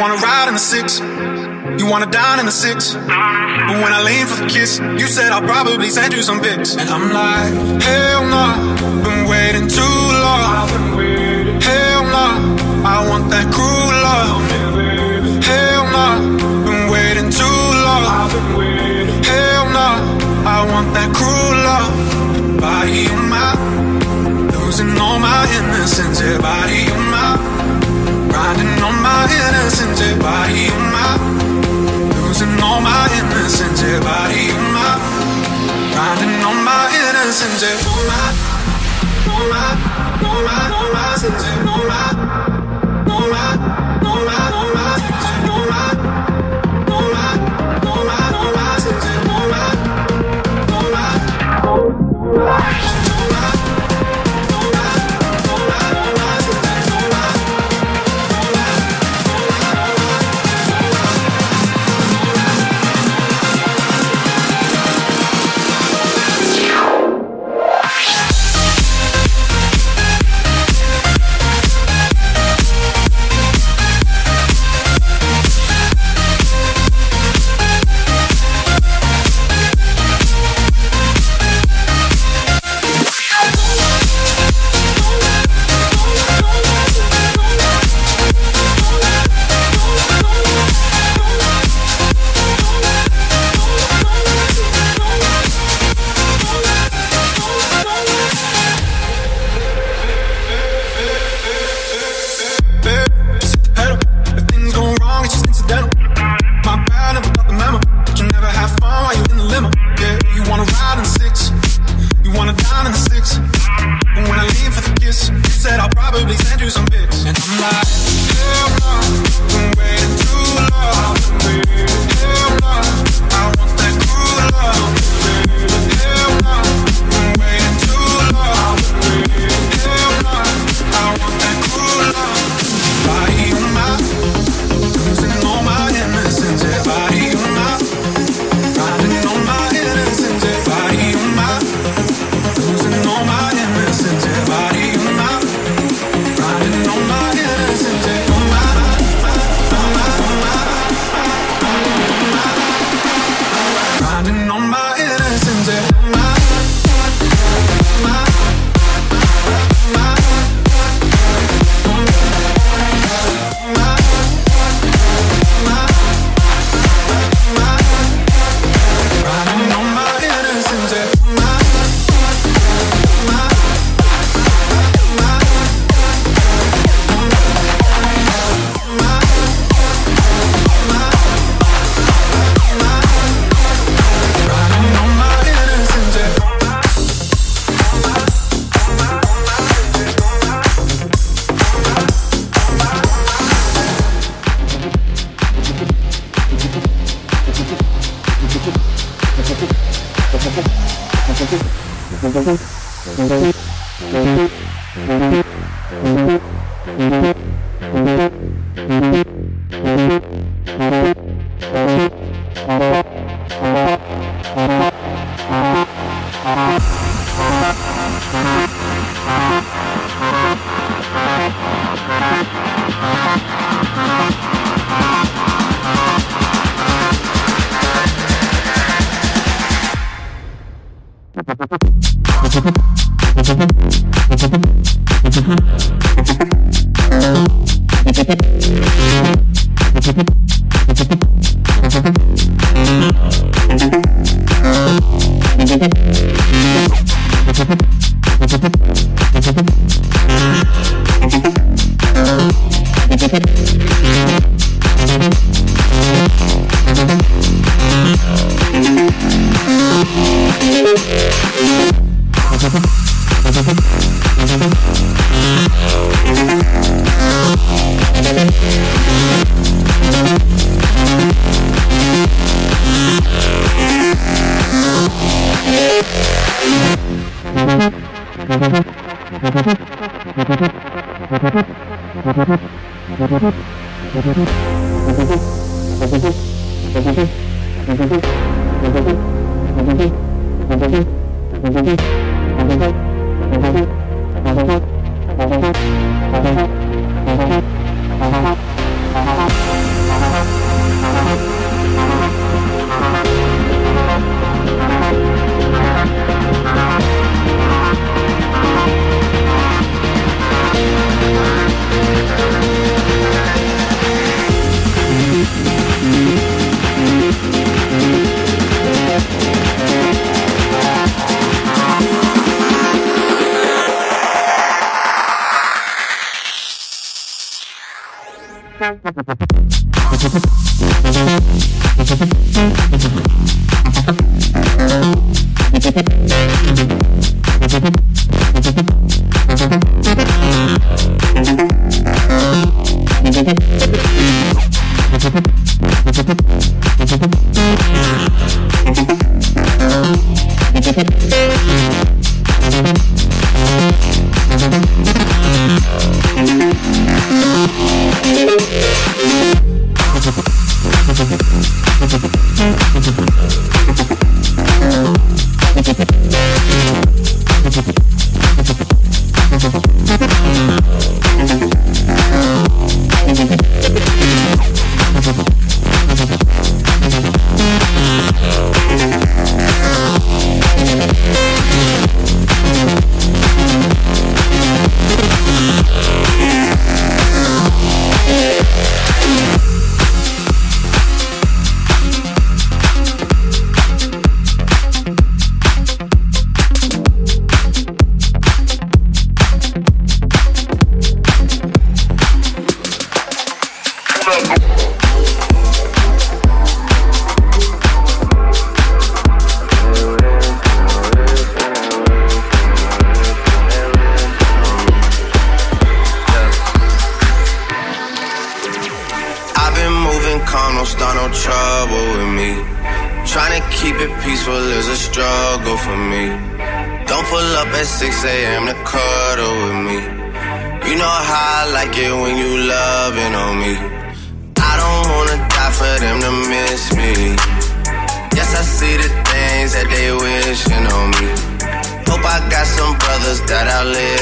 wanna ride in the six, you wanna dine in the six. But when I lean for the kiss, you said I'll probably send you some pics. And I'm like, hell nah, been waiting too long. Hell nah, I want that cruel love. Hell nah, been waiting too long. Hell nah, I want that cruel love. Body on my, losing all my innocence. Yeah, body on my. Riding on my innocence, body on my Losing all my innocence, body on my Riding on my innocence, yeah, my On my, on my, on my, on my on my, Thank you.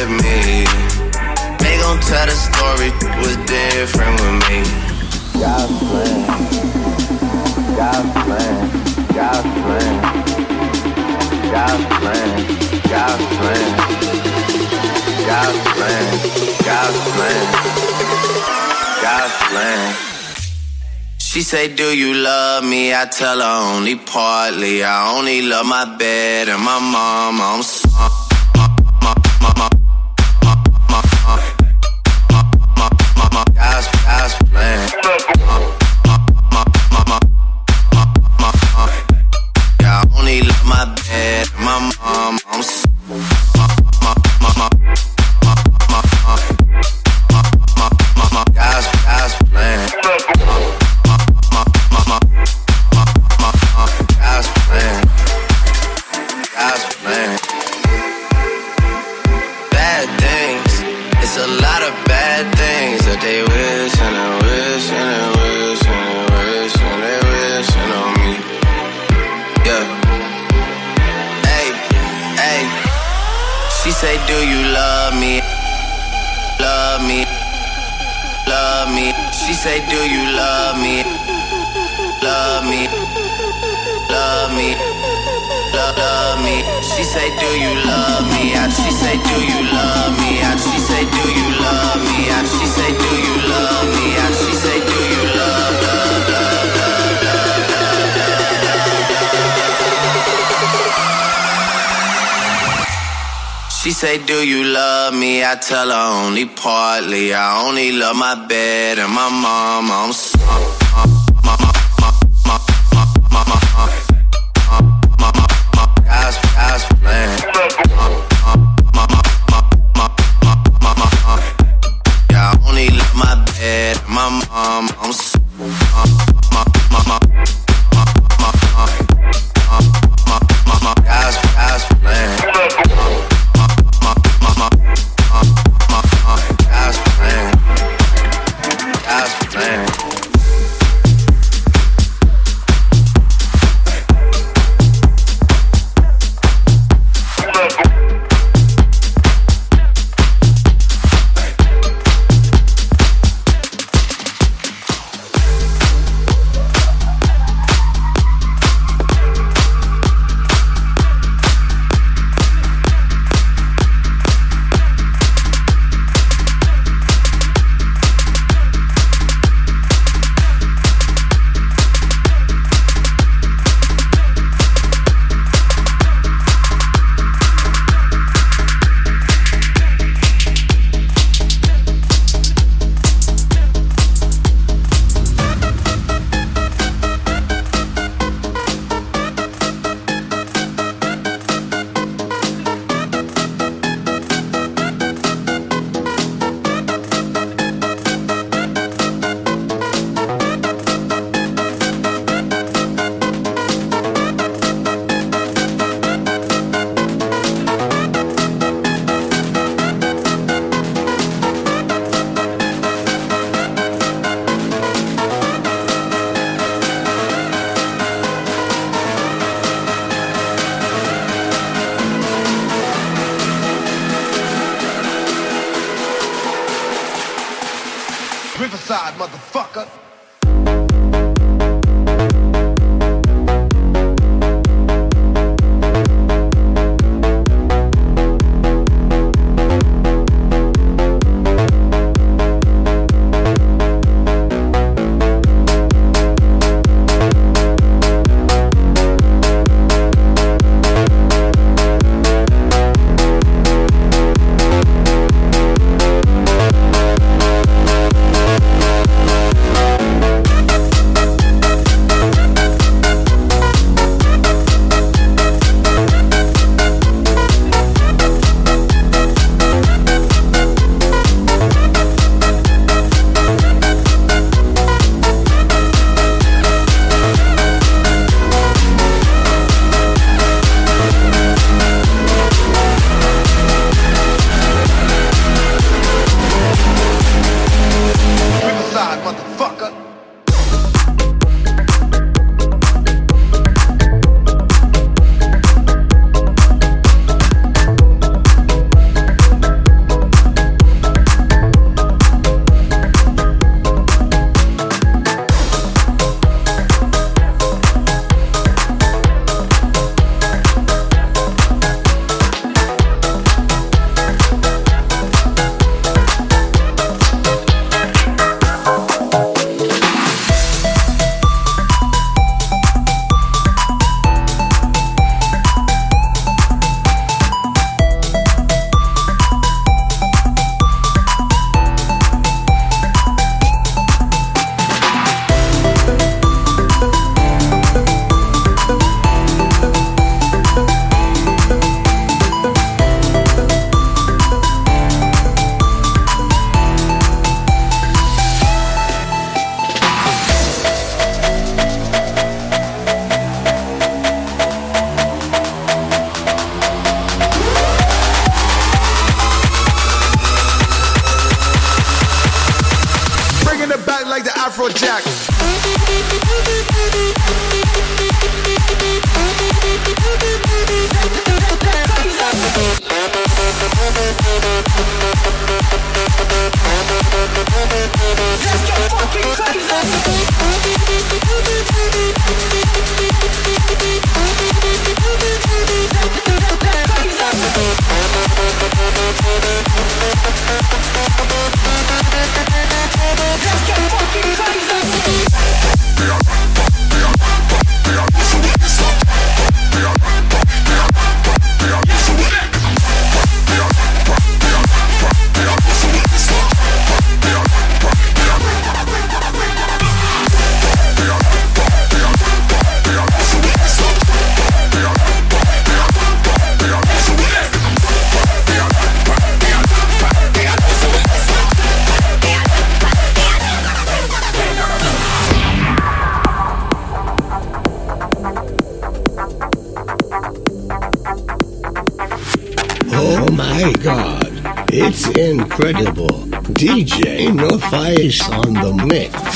with me. They gon' tell the story was different with me. God's plan, God's plan, God's plan, God's plan, God's plan, God's plan, God's plan, God's plan. She say, Do you love me? I tell her only partly. I only love my bed and my mom. I'm sorry. God's plan. She say, Do you love me? And she say, Do you love me? And she say, Do you love me? And she say, Do you love me? And she say, Do you love, love. She say, Do you love me? I tell her only partly. I only love my bed and my mom. I'm sorry. My god, it's incredible. DJ No Face on the mix.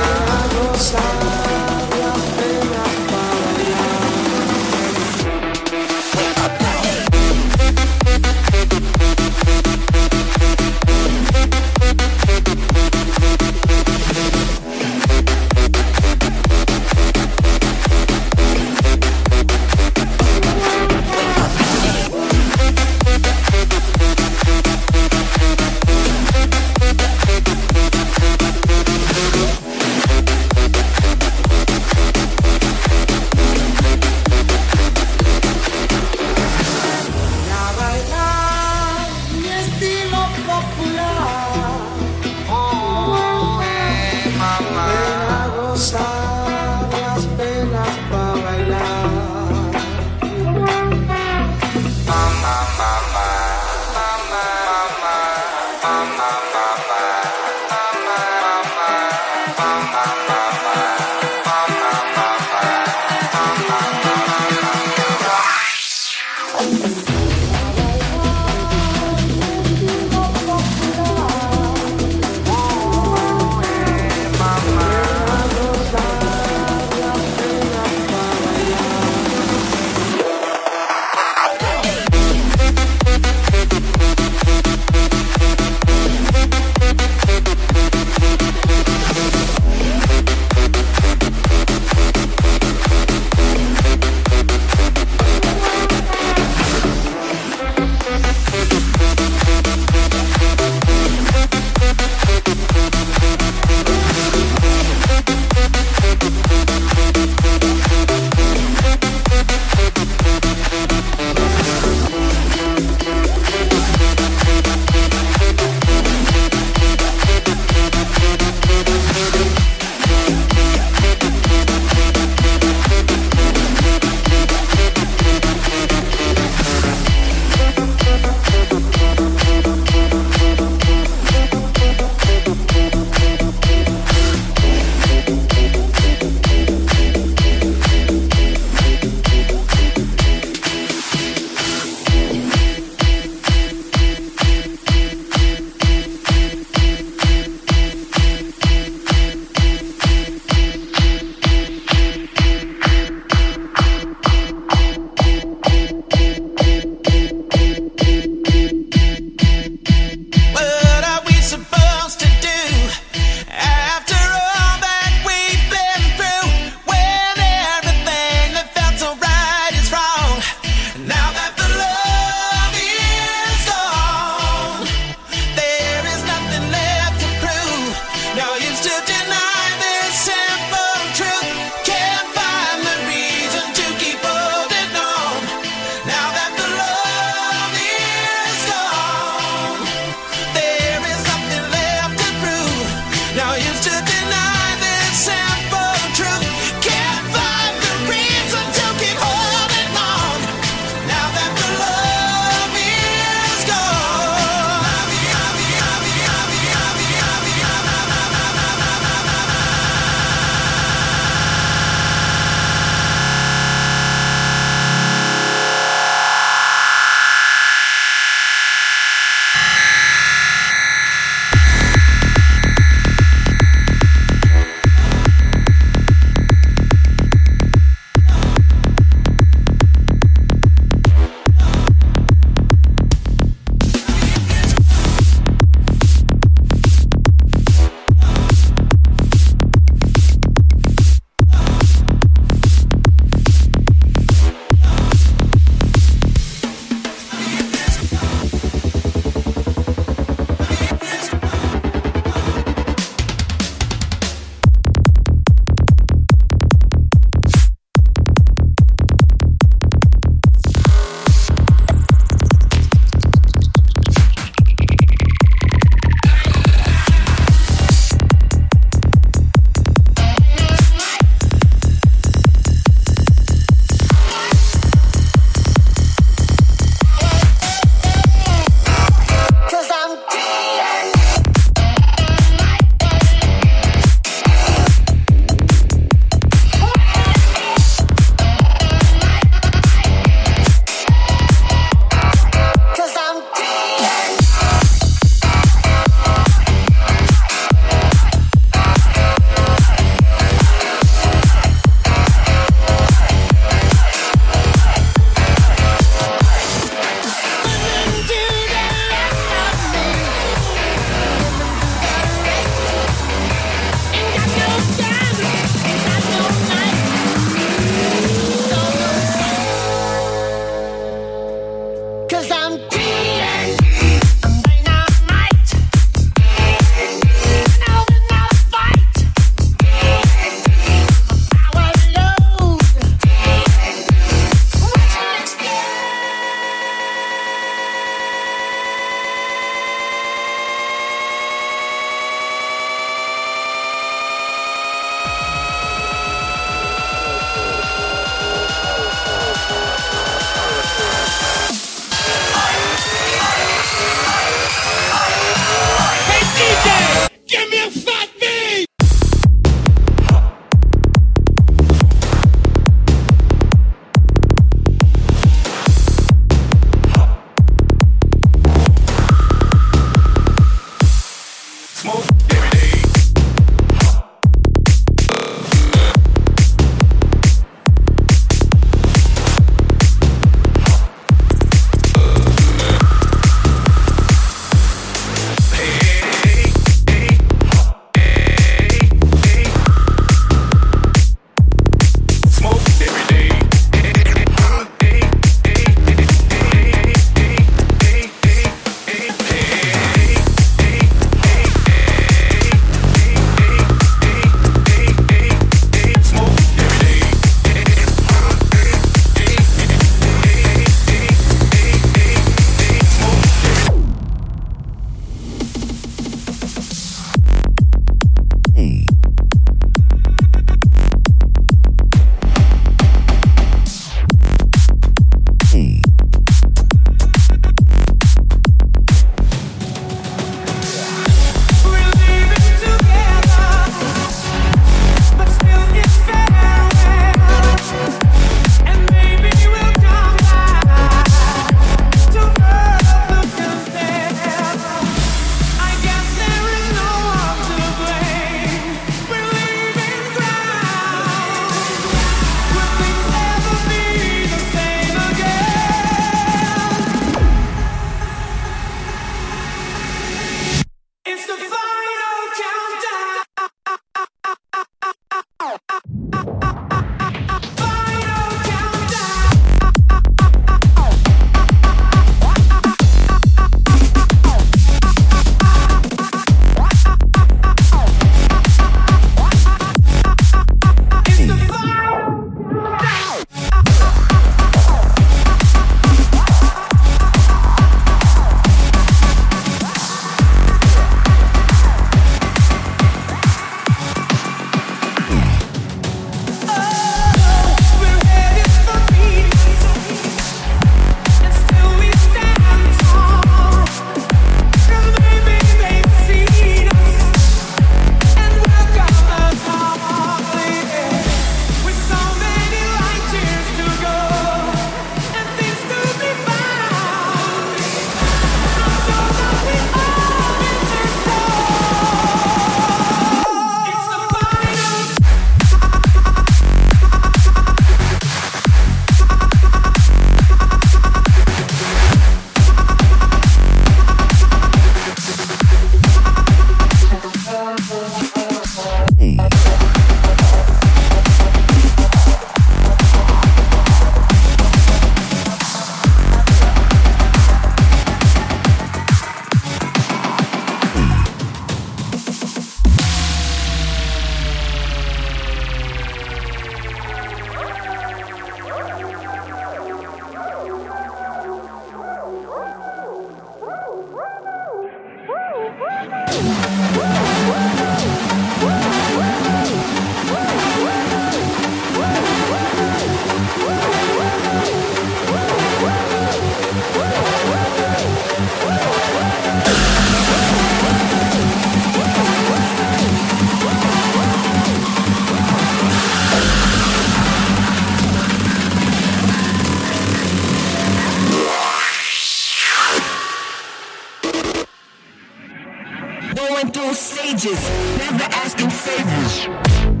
stages, never asking favors.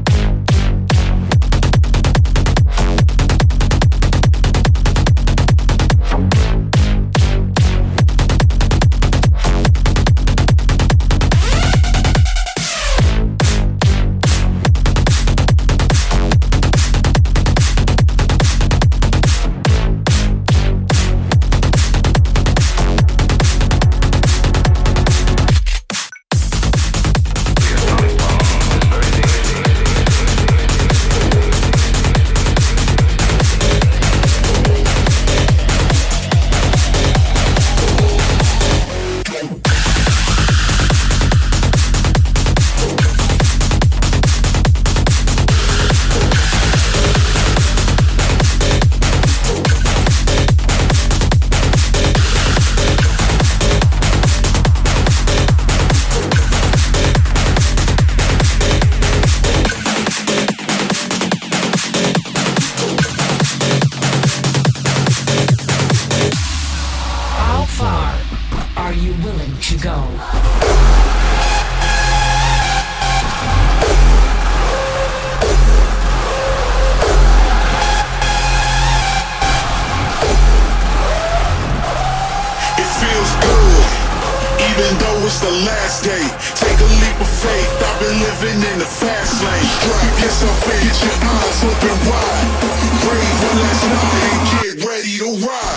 it's the last day. Take a leap of faith. I've been living in the fast lane. Strap yourself in, Get your eyes open wide. Brave one last night and get ready to ride.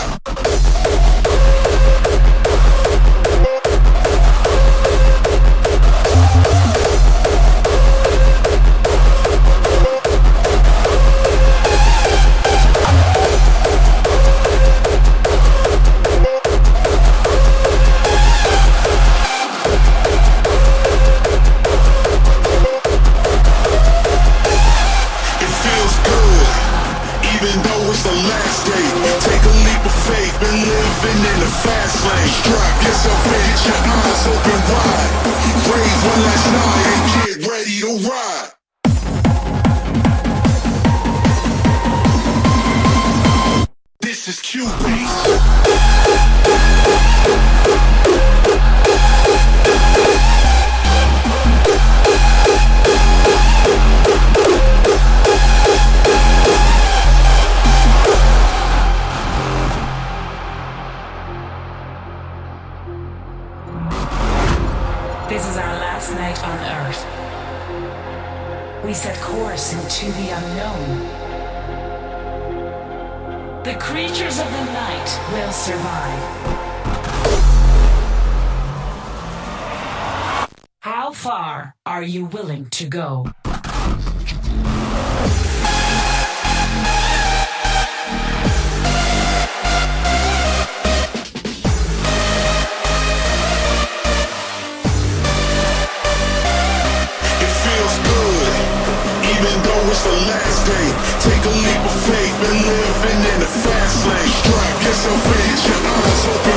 This is our last night on Earth. We set course into the unknown. The creatures of the night will survive. How far are you willing to go? the last day. Take a leap of faith, been living in a fast lane. Strap yourself in, your eyes open.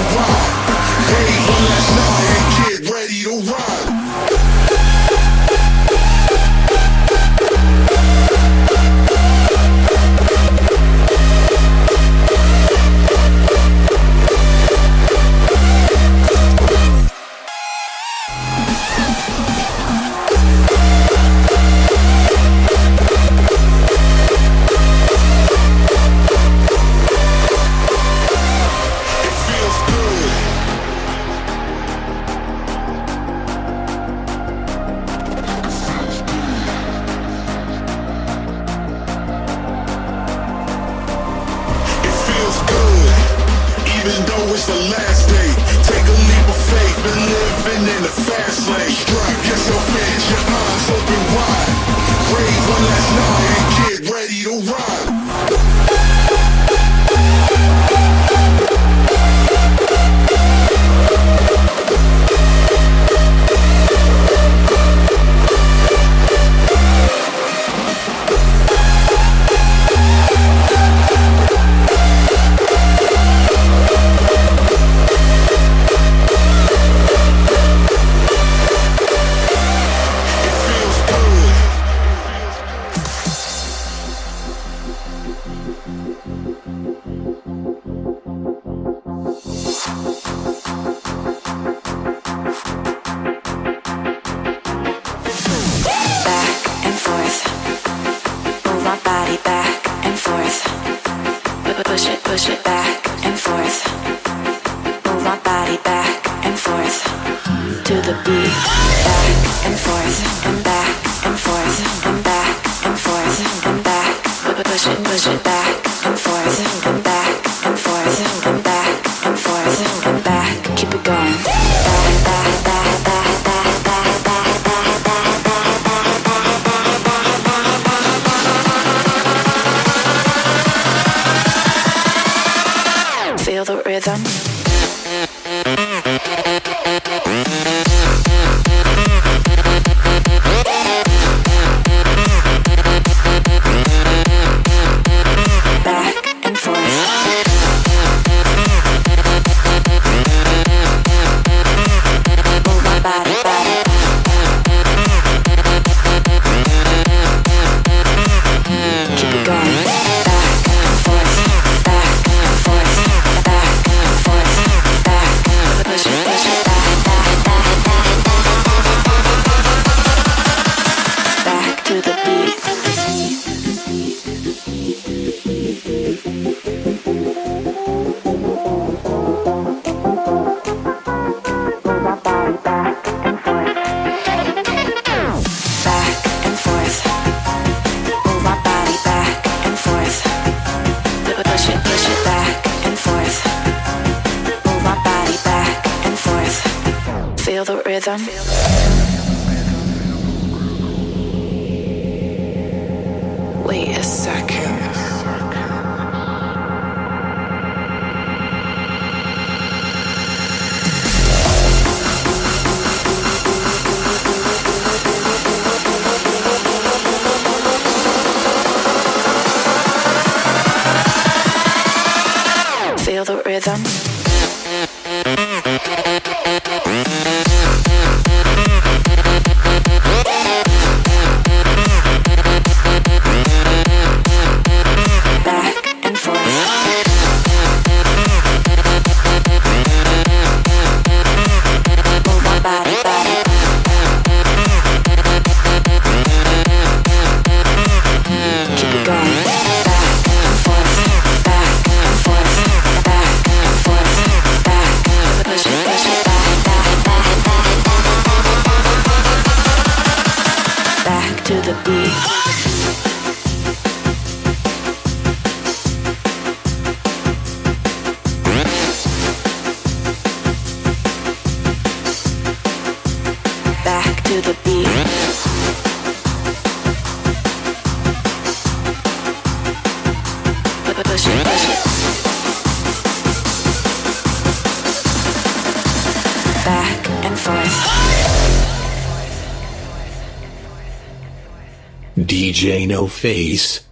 even though it's the last day. Take a leap of faith, been living in the fast lane. Strap yourself in, Face.